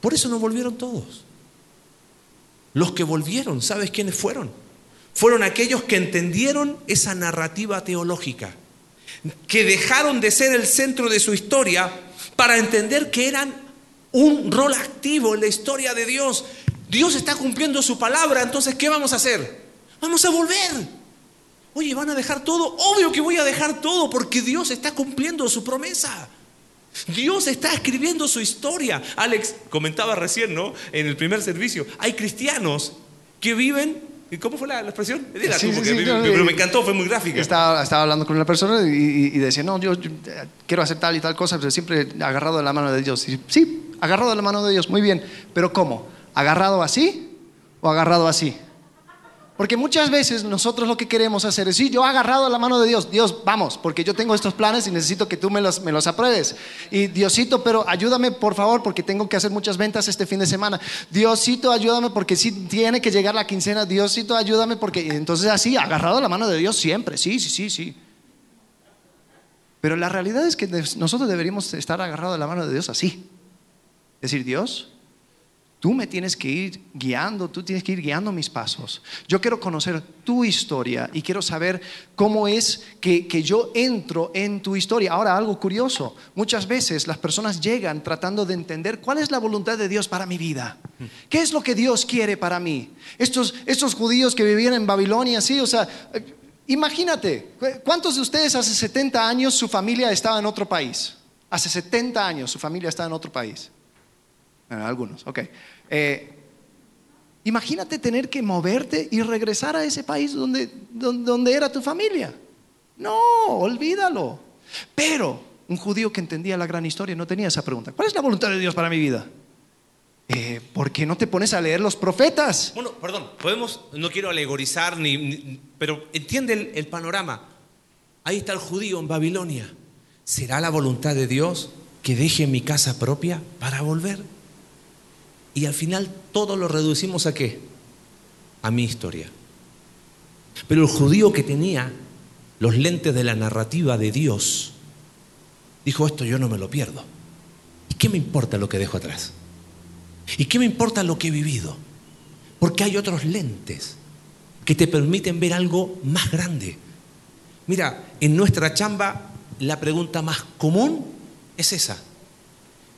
Por eso no volvieron todos. Los que volvieron, ¿sabes quiénes fueron? Fueron aquellos que entendieron esa narrativa teológica, que dejaron de ser el centro de su historia para entender que eran un rol activo en la historia de Dios. Dios está cumpliendo su palabra, entonces ¿qué vamos a hacer? Vamos a volver. Oye, ¿van a dejar todo? Obvio que voy a dejar todo porque Dios está cumpliendo su promesa. Dios está escribiendo su historia. Alex comentaba recién, ¿no? En el primer servicio, hay cristianos que viven, ¿y cómo fue la, la expresión? Dila Sí, tú, sí, porque sí, a mí- no, pero eh, me encantó, fue muy gráfica. Estaba, estaba hablando con una persona y, y- y decía, no, yo, yo, eh, quiero hacer tal y tal cosa, pero siempre agarrado de la mano de Dios. Y, sí, agarrado de la mano de Dios, muy bien, pero ¿cómo? ¿Agarrado así o agarrado así? Porque muchas veces nosotros lo que queremos hacer es, sí, yo he agarrado la mano de Dios, Dios, vamos, porque yo tengo estos planes y necesito que tú me los, me los apruebes. Y Diosito, pero ayúdame por favor, porque tengo que hacer muchas ventas este fin de semana. Diosito, ayúdame porque sí tiene que llegar la quincena. Diosito, ayúdame porque... Entonces así, agarrado la mano de Dios siempre, sí, sí, sí, sí. Pero la realidad es que nosotros deberíamos estar agarrados de la mano de Dios así. Decir, Dios, tú me tienes que ir guiando, tú tienes que ir guiando mis pasos. Yo quiero conocer tu historia y quiero saber cómo es que, que yo entro en tu historia. Ahora, algo curioso, muchas veces las personas llegan tratando de entender cuál es la voluntad de Dios para mi vida. ¿Qué es lo que Dios quiere para mí? Estos, estos judíos que vivían en Babilonia, sí, o sea... eh, Imagínate, ¿cu- ¿cuántos de ustedes hace 70 años su familia estaba en otro país? Hace 70 años su familia estaba en otro país. Bueno, algunos, ok. Eh, imagínate tener que moverte y regresar a ese país donde, donde, era tu familia. No, olvídalo. Pero un judío que entendía la gran historia no tenía esa pregunta. ¿Cuál es la voluntad de Dios para mi vida? Eh, ¿Por qué no te pones a leer los profetas? Bueno, perdón, podemos, no quiero alegorizar, ni, pero entiende el panorama. Ahí está el judío en Babilonia. ¿Será la voluntad de Dios que deje mi casa propia para volver? Y al final todo lo reducimos a qué? A mi historia. Pero el judío que tenía los lentes de la narrativa de Dios, dijo, esto yo no me lo pierdo. ¿Y qué me importa lo que dejo atrás? ¿Y qué me importa lo que he vivido? Porque hay otros lentes que te permiten ver algo más grande. Mira, en nuestra chamba la pregunta más común es esa.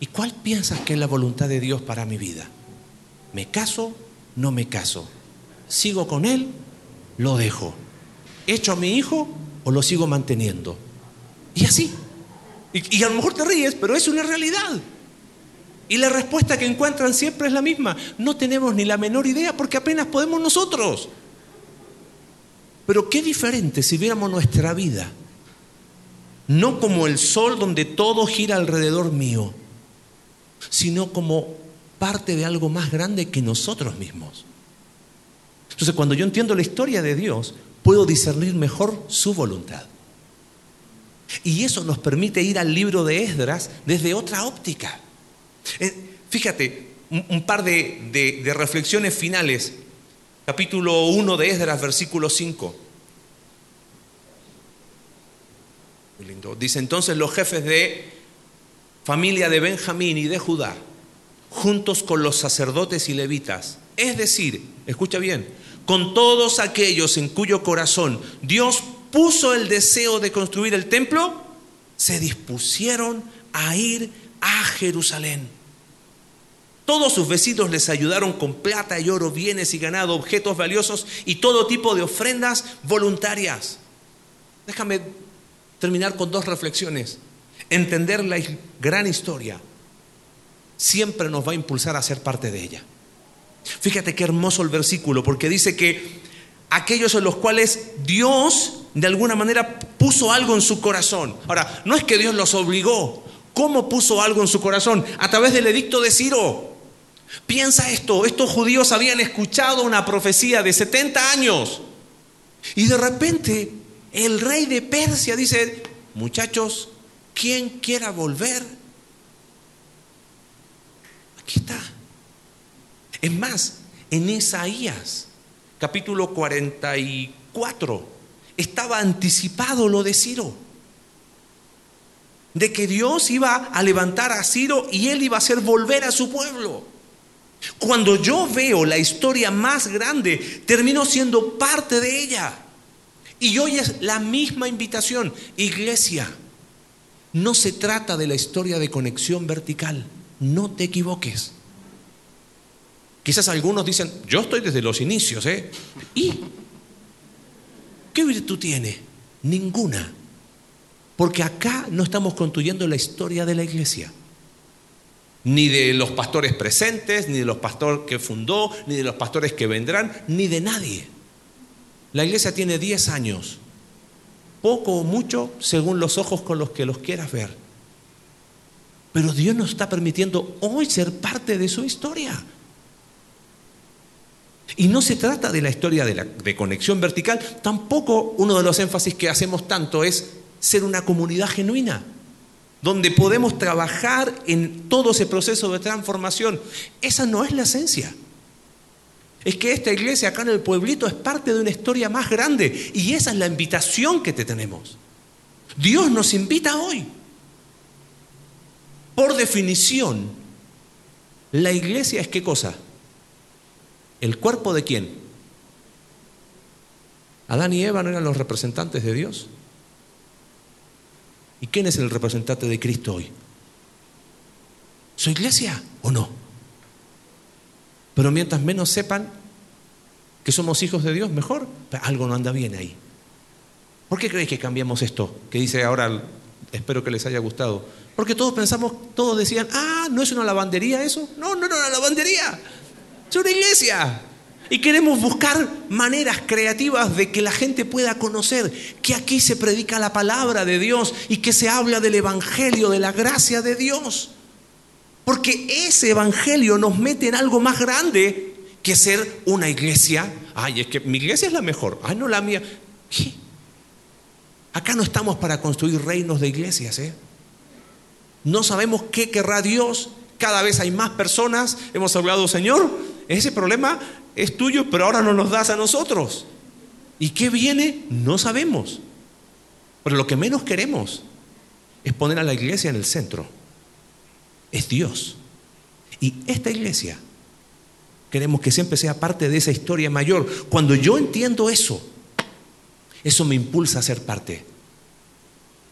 ¿Y cuál piensas que es la voluntad de Dios para mi vida? ¿Me caso? ¿No me caso? ¿Sigo con Él? ¿Lo dejo? ¿Echo a mi hijo o lo sigo manteniendo? Y así. Y, a lo mejor te ríes, pero es una realidad. Y la respuesta que encuentran siempre es la misma. No tenemos ni la menor idea porque apenas podemos nosotros. Pero qué diferente si viéramos nuestra vida, no como el sol donde todo gira alrededor mío, sino como parte de algo más grande que nosotros mismos. Entonces, cuando yo entiendo la historia de Dios, puedo discernir mejor su voluntad. Y eso nos permite ir al libro de Esdras desde otra óptica. Eh, fíjate, un, par de reflexiones finales. Capítulo 1 de Esdras, versículo 5. Muy lindo. Dice entonces los jefes de familia de Benjamín y de Judá, juntos con los sacerdotes y levitas, es decir, escucha bien, con todos aquellos en cuyo corazón Dios puso el deseo de construir el templo, se dispusieron a ir a Jerusalén. Todos sus vecinos les ayudaron con plata y oro, bienes y ganado, objetos valiosos y todo tipo de ofrendas voluntarias. Déjame terminar con dos reflexiones. Entender la gran historia siempre nos va a impulsar a ser parte de ella. Fíjate qué hermoso el versículo, porque dice que aquellos en los cuales Dios de alguna manera puso algo en su corazón. Ahora, no es que Dios los obligó. ¿Cómo puso algo en su corazón? A través del edicto de Ciro. Piensa esto, estos judíos habían escuchado una profecía de 70 años y de repente el rey de Persia dice, muchachos, ¿quién quiera volver? Aquí está. Es más, en Isaías, capítulo 44, estaba anticipado lo de Ciro. De que Dios iba a levantar a Ciro y él iba a hacer volver a su pueblo. Cuando yo veo la historia más grande, termino siendo parte de ella. Y hoy es la misma invitación. Iglesia, no se trata de la historia de conexión vertical. No te equivoques. Quizás algunos dicen, yo estoy desde los inicios, ¿eh? ¿Y qué virtud tiene? Ninguna. Porque acá no estamos construyendo la historia de la iglesia. Ni de los pastores presentes, ni de los pastores que fundó, ni de los pastores que vendrán, ni de nadie. La iglesia tiene 10 años, poco o mucho según los ojos con los que los quieras ver. Pero Dios nos está permitiendo hoy ser parte de su historia. Y no se trata de la historia de, la, conexión vertical, tampoco uno de los énfasis que hacemos tanto es ser una comunidad genuina, donde podemos trabajar en todo ese proceso de transformación. Esa no es la esencia. Es que esta iglesia acá en el pueblito es parte de una historia más grande y esa es la invitación que te tenemos. Dios nos invita hoy. Por definición, la iglesia es qué cosa? ¿El cuerpo de quién? Adán y Eva no eran los representantes de Dios. ¿Y quién es el representante de Cristo hoy? ¿Su iglesia o no? Pero mientras menos sepan que somos hijos de Dios, mejor. algo no anda bien ahí. ¿Por qué creéis que cambiamos esto? Que dice ahora, espero que les haya gustado. Porque todos pensamos, todos decían, ah, ¿no es una lavandería eso? No, no, no, una lavandería. Es una iglesia. Y queremos buscar maneras creativas de que la gente pueda conocer que aquí se predica la palabra de Dios y que se habla del Evangelio, de la gracia de Dios. Porque ese Evangelio nos mete en algo más grande que ser una iglesia. Ay, es que mi iglesia es la mejor. Ay, no la mía. ¿Qué? Acá no estamos para construir reinos de iglesias, ¿eh? No sabemos qué querrá Dios. Cada vez hay más personas. Hemos hablado, Señor, ese problema es tuyo, pero ahora no nos das a nosotros. ¿Y qué viene? No sabemos. Pero lo que menos queremos es poner a la iglesia en el centro. Es Dios. Y esta iglesia queremos que siempre sea parte de esa historia mayor. Cuando yo entiendo eso, eso me impulsa a ser parte.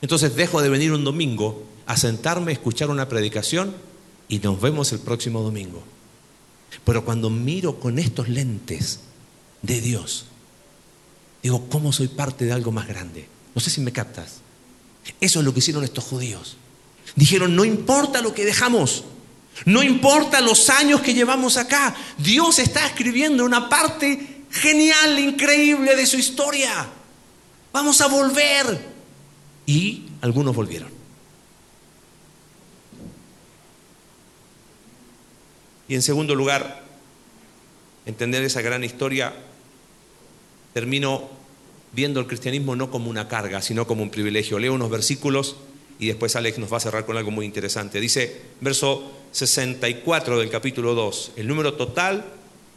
Entonces dejo de venir un domingo a sentarme a escuchar una predicación y nos vemos el próximo domingo. Pero cuando miro con estos lentes de Dios, digo, ¿cómo soy parte de algo más grande? No sé si me captas. Eso es lo que hicieron estos judíos. Dijeron, no importa lo que dejamos, no importa los años que llevamos acá, Dios está escribiendo una parte genial, increíble de su historia. Vamos a volver. Y algunos volvieron. Y en segundo lugar, entender esa gran historia, termino viendo el cristianismo no como una carga, sino como un privilegio. Leo unos versículos y después Alex nos va a cerrar con algo muy interesante. Dice, verso 64 del capítulo 2, el número total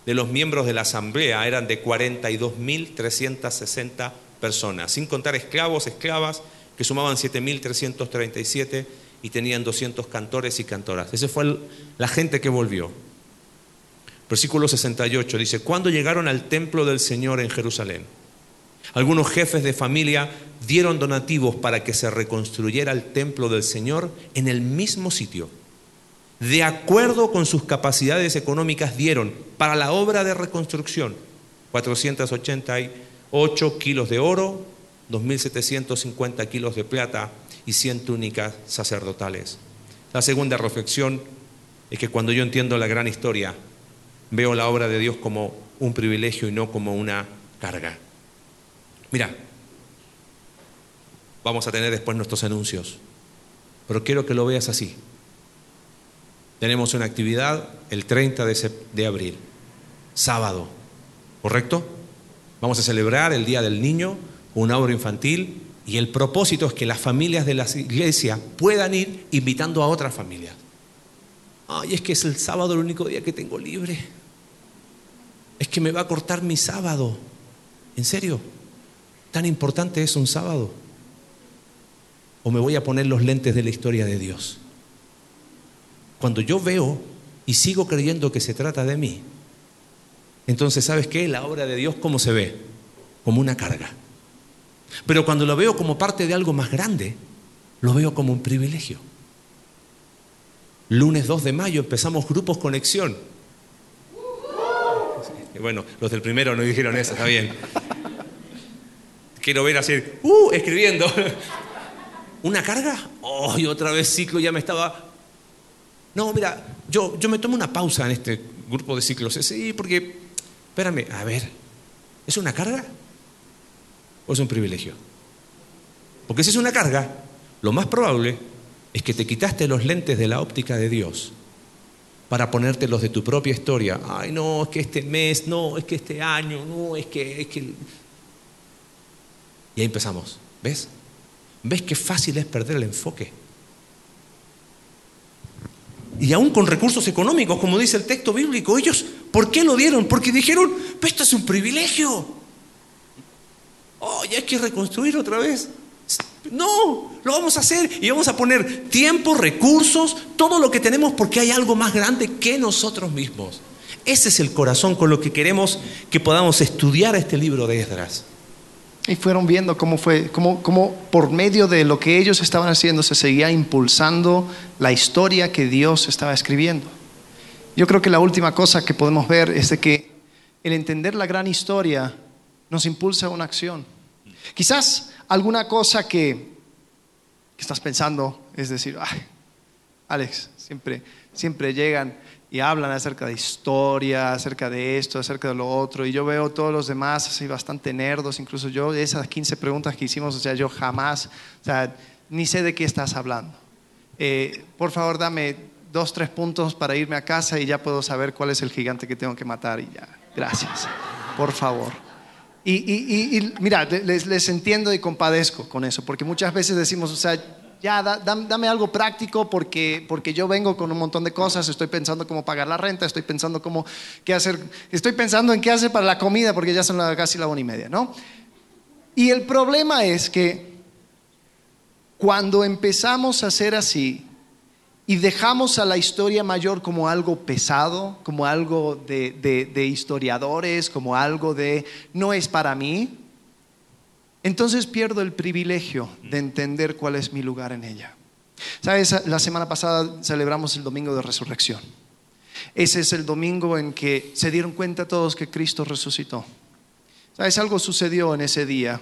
de los miembros de la asamblea eran de 42.360 personas, sin contar esclavos, esclavas, que sumaban 7.337 y tenían 200 cantores y cantoras. Esa fue la gente que volvió. Versículo 68 dice, cuando llegaron al templo del Señor en Jerusalén, algunos jefes de familia dieron donativos para que se reconstruyera el templo del Señor en el mismo sitio. De acuerdo con sus capacidades económicas dieron para la obra de reconstrucción 488 kilos de oro, 2.750 kilos de plata y 100 túnicas sacerdotales. La segunda reflexión es que cuando yo entiendo la gran historia, veo la obra de Dios como un privilegio y no como una carga. Mira, vamos a tener después nuestros anuncios, pero quiero que lo veas así. Tenemos una actividad el 30 de, abril, sábado, ¿correcto? Vamos a celebrar el Día del Niño, una obra infantil, y el propósito es que las familias de la iglesia puedan ir invitando a otras familias. Ay, es que es el sábado el único día que tengo libre. Es que me va a cortar mi sábado. ¿En serio? ¿Tan importante es un sábado? ¿O me voy a poner los lentes de la historia de Dios? Cuando yo veo y sigo creyendo que se trata de mí, entonces, ¿sabes qué? La obra de Dios, ¿cómo se ve? Como una carga. Pero cuando lo veo como parte de algo más grande, lo veo como un privilegio. Lunes 2 de mayo empezamos grupos conexión. bueno, los del primero no dijeron eso, está bien. Quiero ver así, uh, escribiendo. ¿Una carga? Oh, y otra vez ciclo ya me estaba. No, mira, yo, yo me tomo una pausa en este grupo de ciclos. Sí, porque, espérame, a ver, ¿es una carga? ¿O es un privilegio? Porque si es una carga, lo más probable es que te quitaste los lentes de la óptica de Dios para ponerte los de tu propia historia. Ay, no, es que este mes, no, es que este año, no, es que... Es que... Y ahí empezamos. ¿Ves? ¿Ves qué fácil es perder el enfoque? Y aún con recursos económicos, como dice el texto bíblico, ellos, ¿por qué lo dieron? Porque dijeron, pues esto es un privilegio. Oh, ya hay que reconstruir otra vez. No, lo vamos a hacer y vamos a poner tiempo, recursos, todo lo que tenemos porque hay algo más grande que nosotros mismos. Ese es el corazón con lo que queremos que podamos estudiar este libro de Esdras. Y fueron viendo cómo fue, cómo, cómo por medio de lo que ellos estaban haciendo se seguía impulsando la historia que Dios estaba escribiendo. Yo creo que la última cosa que podemos ver es de que el entender la gran historia nos impulsa a una acción. Quizás alguna cosa que, que estás pensando es decir, Alex, siempre, siempre llegan y hablan acerca de historia, acerca de esto, acerca de lo otro, y yo veo todos los demás así bastante nerdos, incluso yo, esas 15 preguntas que hicimos, o sea, yo jamás, o sea, ni sé de qué estás hablando. Eh, por favor, dame dos, tres puntos para irme a casa y ya puedo saber cuál es el gigante que tengo que matar y ya. Gracias, por favor. Y, mira, les, les, entiendo y compadezco con eso, porque muchas veces decimos, o sea, ya dame algo práctico porque, porque yo vengo con un montón de cosas, estoy pensando cómo pagar la renta, estoy pensando cómo, qué hacer, estoy pensando en qué hacer para la comida porque ya son casi la una y media, ¿no? Y el problema es que cuando empezamos a hacer así y dejamos a la historia mayor como algo pesado, como algo de historiadores, como algo de no es para mí, entonces pierdo el privilegio de entender cuál es mi lugar en ella. Sabes, la semana pasada celebramos el domingo de resurrección. Ese es el domingo en que se dieron cuenta todos que Cristo resucitó. Sabes, algo sucedió en ese día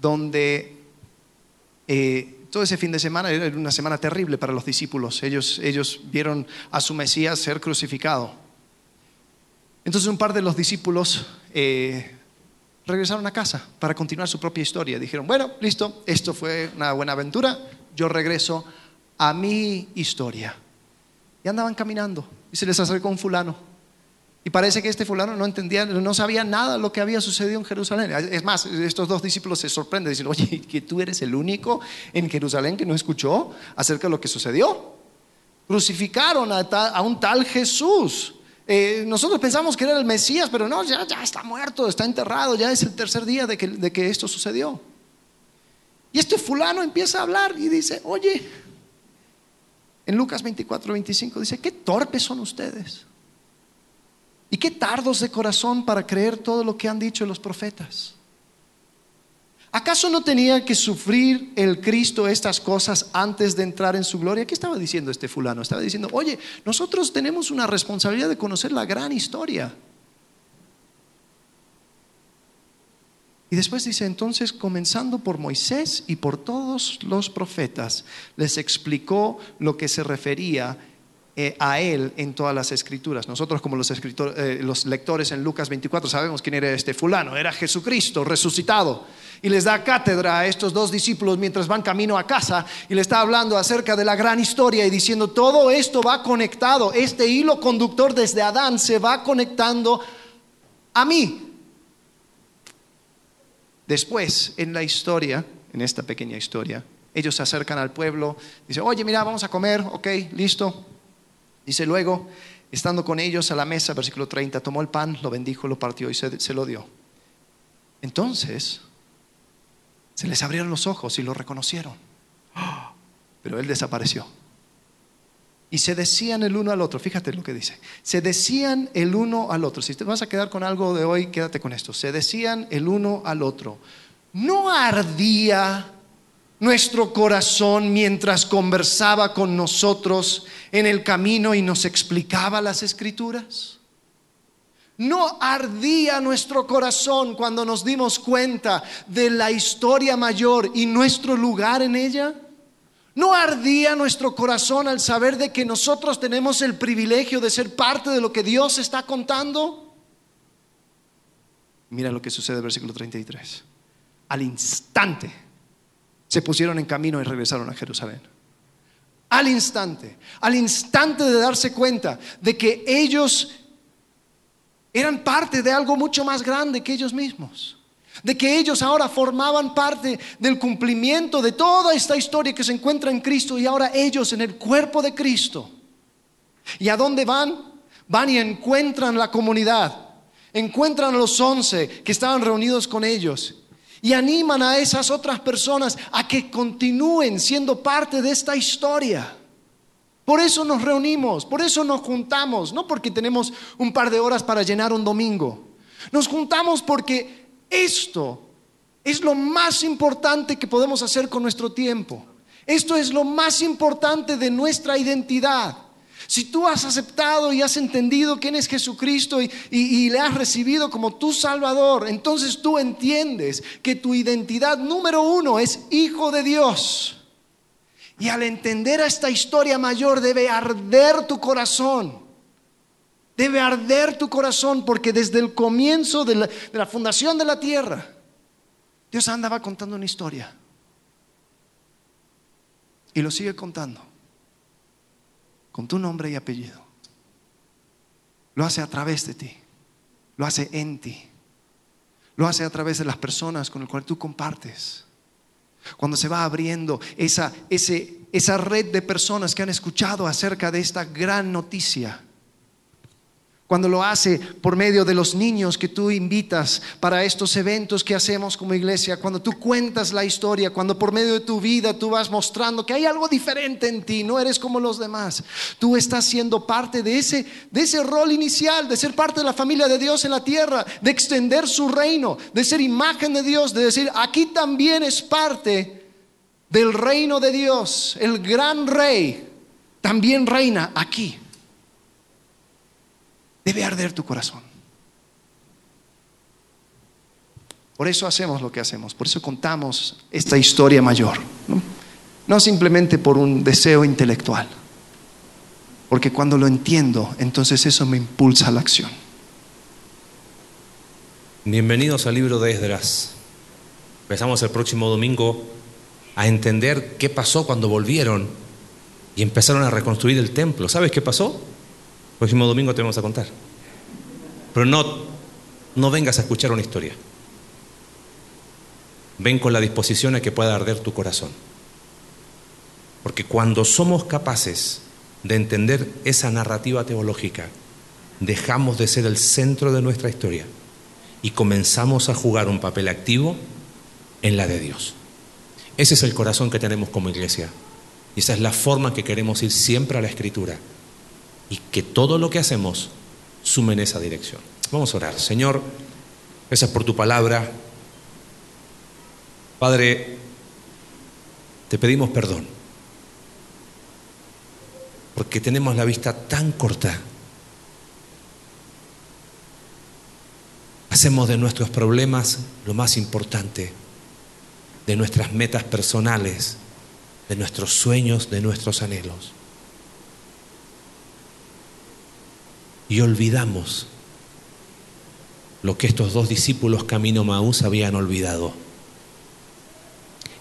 donde eh, todo ese fin de semana era una semana terrible para los discípulos. Ellos, ellos vieron a su Mesías ser crucificado. Entonces un par de los discípulos eh, regresaron a casa para continuar su propia historia. Dijeron, bueno, listo, esto fue una buena aventura, yo regreso a mi historia. Y andaban caminando y se les acercó un fulano. Y parece que este fulano no entendía, no sabía nada de lo que había sucedido en Jerusalén. Es más, estos dos discípulos se sorprenden, dicen, oye, que tú eres el único en Jerusalén que no escuchó acerca de lo que sucedió. Crucificaron a, a un tal Jesús. Eh, nosotros pensamos que era el Mesías, pero no, ya, ya está muerto, está enterrado, ya es el tercer día de que, de que esto sucedió. Y este fulano empieza a hablar y dice, oye, en Lucas 24, 25 dice, qué torpes son ustedes. Y qué tardos de corazón para creer todo lo que han dicho los profetas. ¿Acaso no tenía que sufrir el Cristo estas cosas antes de entrar en su gloria? ¿Qué estaba diciendo este fulano? Estaba diciendo, oye, nosotros tenemos una responsabilidad de conocer la gran historia. Y después dice, entonces, comenzando por Moisés y por todos los profetas, les explicó lo que se refería eh, a él en todas las escrituras. Nosotros como los, eh, los lectores en Lucas 24 sabemos quién era este fulano, era Jesucristo resucitado. Y les da cátedra a estos dos discípulos mientras van camino a casa y le está hablando acerca de la gran historia y diciendo, todo esto va conectado, este hilo conductor desde Adán se va conectando a mí. Después, en la historia, en esta pequeña historia, ellos se acercan al pueblo, dicen, oye, mira, vamos a comer, ok, listo, Dice luego, estando con ellos a la mesa, versículo 30, tomó el pan, lo bendijo, lo partió y se, lo dio. Entonces, se les abrieron los ojos y lo reconocieron. Pero él desapareció. Y se decían el uno al otro, fíjate lo que dice, se decían el uno al otro, si te vas a quedar con algo de hoy, quédate con esto, se decían el uno al otro, no ardía nuestro corazón mientras conversaba con nosotros en el camino y nos explicaba las escrituras? ¿No ardía nuestro corazón cuando nos dimos cuenta de la historia mayor y nuestro lugar en ella? ¿No ardía nuestro corazón al saber de que nosotros tenemos el privilegio de ser parte de lo que Dios está contando? Mira lo que sucede versículo 33. Al instante se pusieron en camino y regresaron a Jerusalén. Al instante, al instante de darse cuenta de que ellos eran parte de algo mucho más grande que ellos mismos. De que ellos ahora formaban parte del cumplimiento de toda esta historia que se encuentra en Cristo y ahora ellos en el cuerpo de Cristo. ¿Y a dónde van? Van y encuentran la comunidad. Encuentran a los once que estaban reunidos con ellos y animan a esas otras personas a que continúen siendo parte de esta historia. Por eso nos reunimos, por eso nos juntamos, no porque tenemos un par de horas para llenar un domingo. Nos juntamos porque esto es lo más importante que podemos hacer con nuestro tiempo. Esto es lo más importante de nuestra identidad. Si tú has aceptado y has entendido quién es Jesucristo y, le has recibido como tu Salvador, entonces tú entiendes que tu identidad número uno es hijo de Dios. Y al entender esta historia mayor debe arder tu corazón. Debe arder tu corazón porque desde el comienzo de la, de la fundación de la tierra, Dios andaba contando una historia. Y lo sigue contando con tu nombre y apellido. Lo hace a través de ti, lo hace en ti, lo hace a través de las personas con las cuales tú compartes. Cuando se va abriendo esa, esa red de personas que han escuchado acerca de esta gran noticia cuando lo hace por medio de los niños que tú invitas para estos eventos que hacemos como iglesia, cuando tú cuentas la historia, cuando por medio de tu vida tú vas mostrando que hay algo diferente en ti, no eres como los demás. Tú estás siendo parte de ese, de ese rol inicial, de ser parte de la familia de Dios en la tierra, de extender su reino, de ser imagen de Dios, de decir, aquí también es parte del reino de Dios, el gran rey también reina aquí debe arder tu corazón. Por eso hacemos lo que hacemos, por eso contamos esta historia mayor, ¿no? simplemente por un deseo intelectual, porque cuando lo entiendo, entonces eso me impulsa a la acción. Bienvenidos al libro de Esdras. Empezamos el próximo domingo a entender qué pasó cuando volvieron y empezaron a reconstruir el templo. ¿Sabes qué pasó? Próximo domingo te vamos a contar. Pero no, no vengas a escuchar una historia. Ven con la disposición a que pueda arder tu corazón. Porque cuando somos capaces de entender esa narrativa teológica, dejamos de ser el centro de nuestra historia y comenzamos a jugar un papel activo en la de Dios. Ese es el corazón que tenemos como iglesia. Y esa es la forma que queremos ir siempre a la escritura y que todo lo que hacemos sume en esa dirección. Vamos a orar. Señor, gracias por tu palabra. Padre, te pedimos perdón porque tenemos la vista tan corta. Hacemos de nuestros problemas lo más importante, de nuestras metas personales, de nuestros sueños, de nuestros anhelos. Y olvidamos lo que estos dos discípulos camino Maús habían olvidado,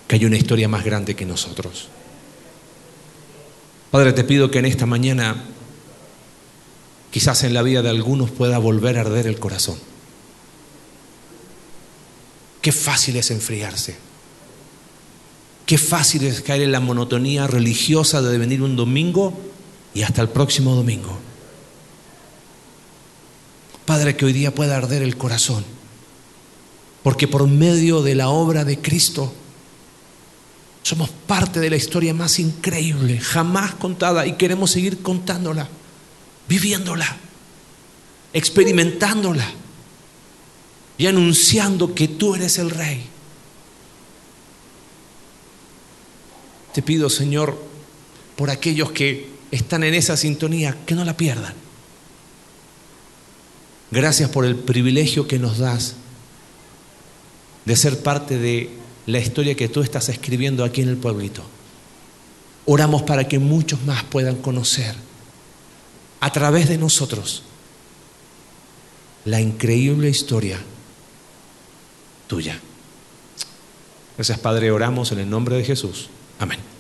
que hay una historia más grande que nosotros. Padre, te pido que en esta mañana, quizás en la vida de algunos pueda volver a arder el corazón. Qué fácil es enfriarse. Qué fácil es caer en la monotonía religiosa de venir un domingo y hasta el próximo domingo. Padre, que hoy día pueda arder el corazón. Porque por medio de la obra de Cristo somos parte de la historia más increíble, jamás contada, y queremos seguir contándola, viviéndola, experimentándola y anunciando que tú eres el Rey. Te pido, Señor, por aquellos que están en esa sintonía, que no la pierdan Gracias por el privilegio que nos das de ser parte de la historia que tú estás escribiendo aquí en el pueblito. Oramos para que muchos más puedan conocer a través de nosotros la increíble historia tuya. Gracias Padre, oramos en el nombre de Jesús. Amén.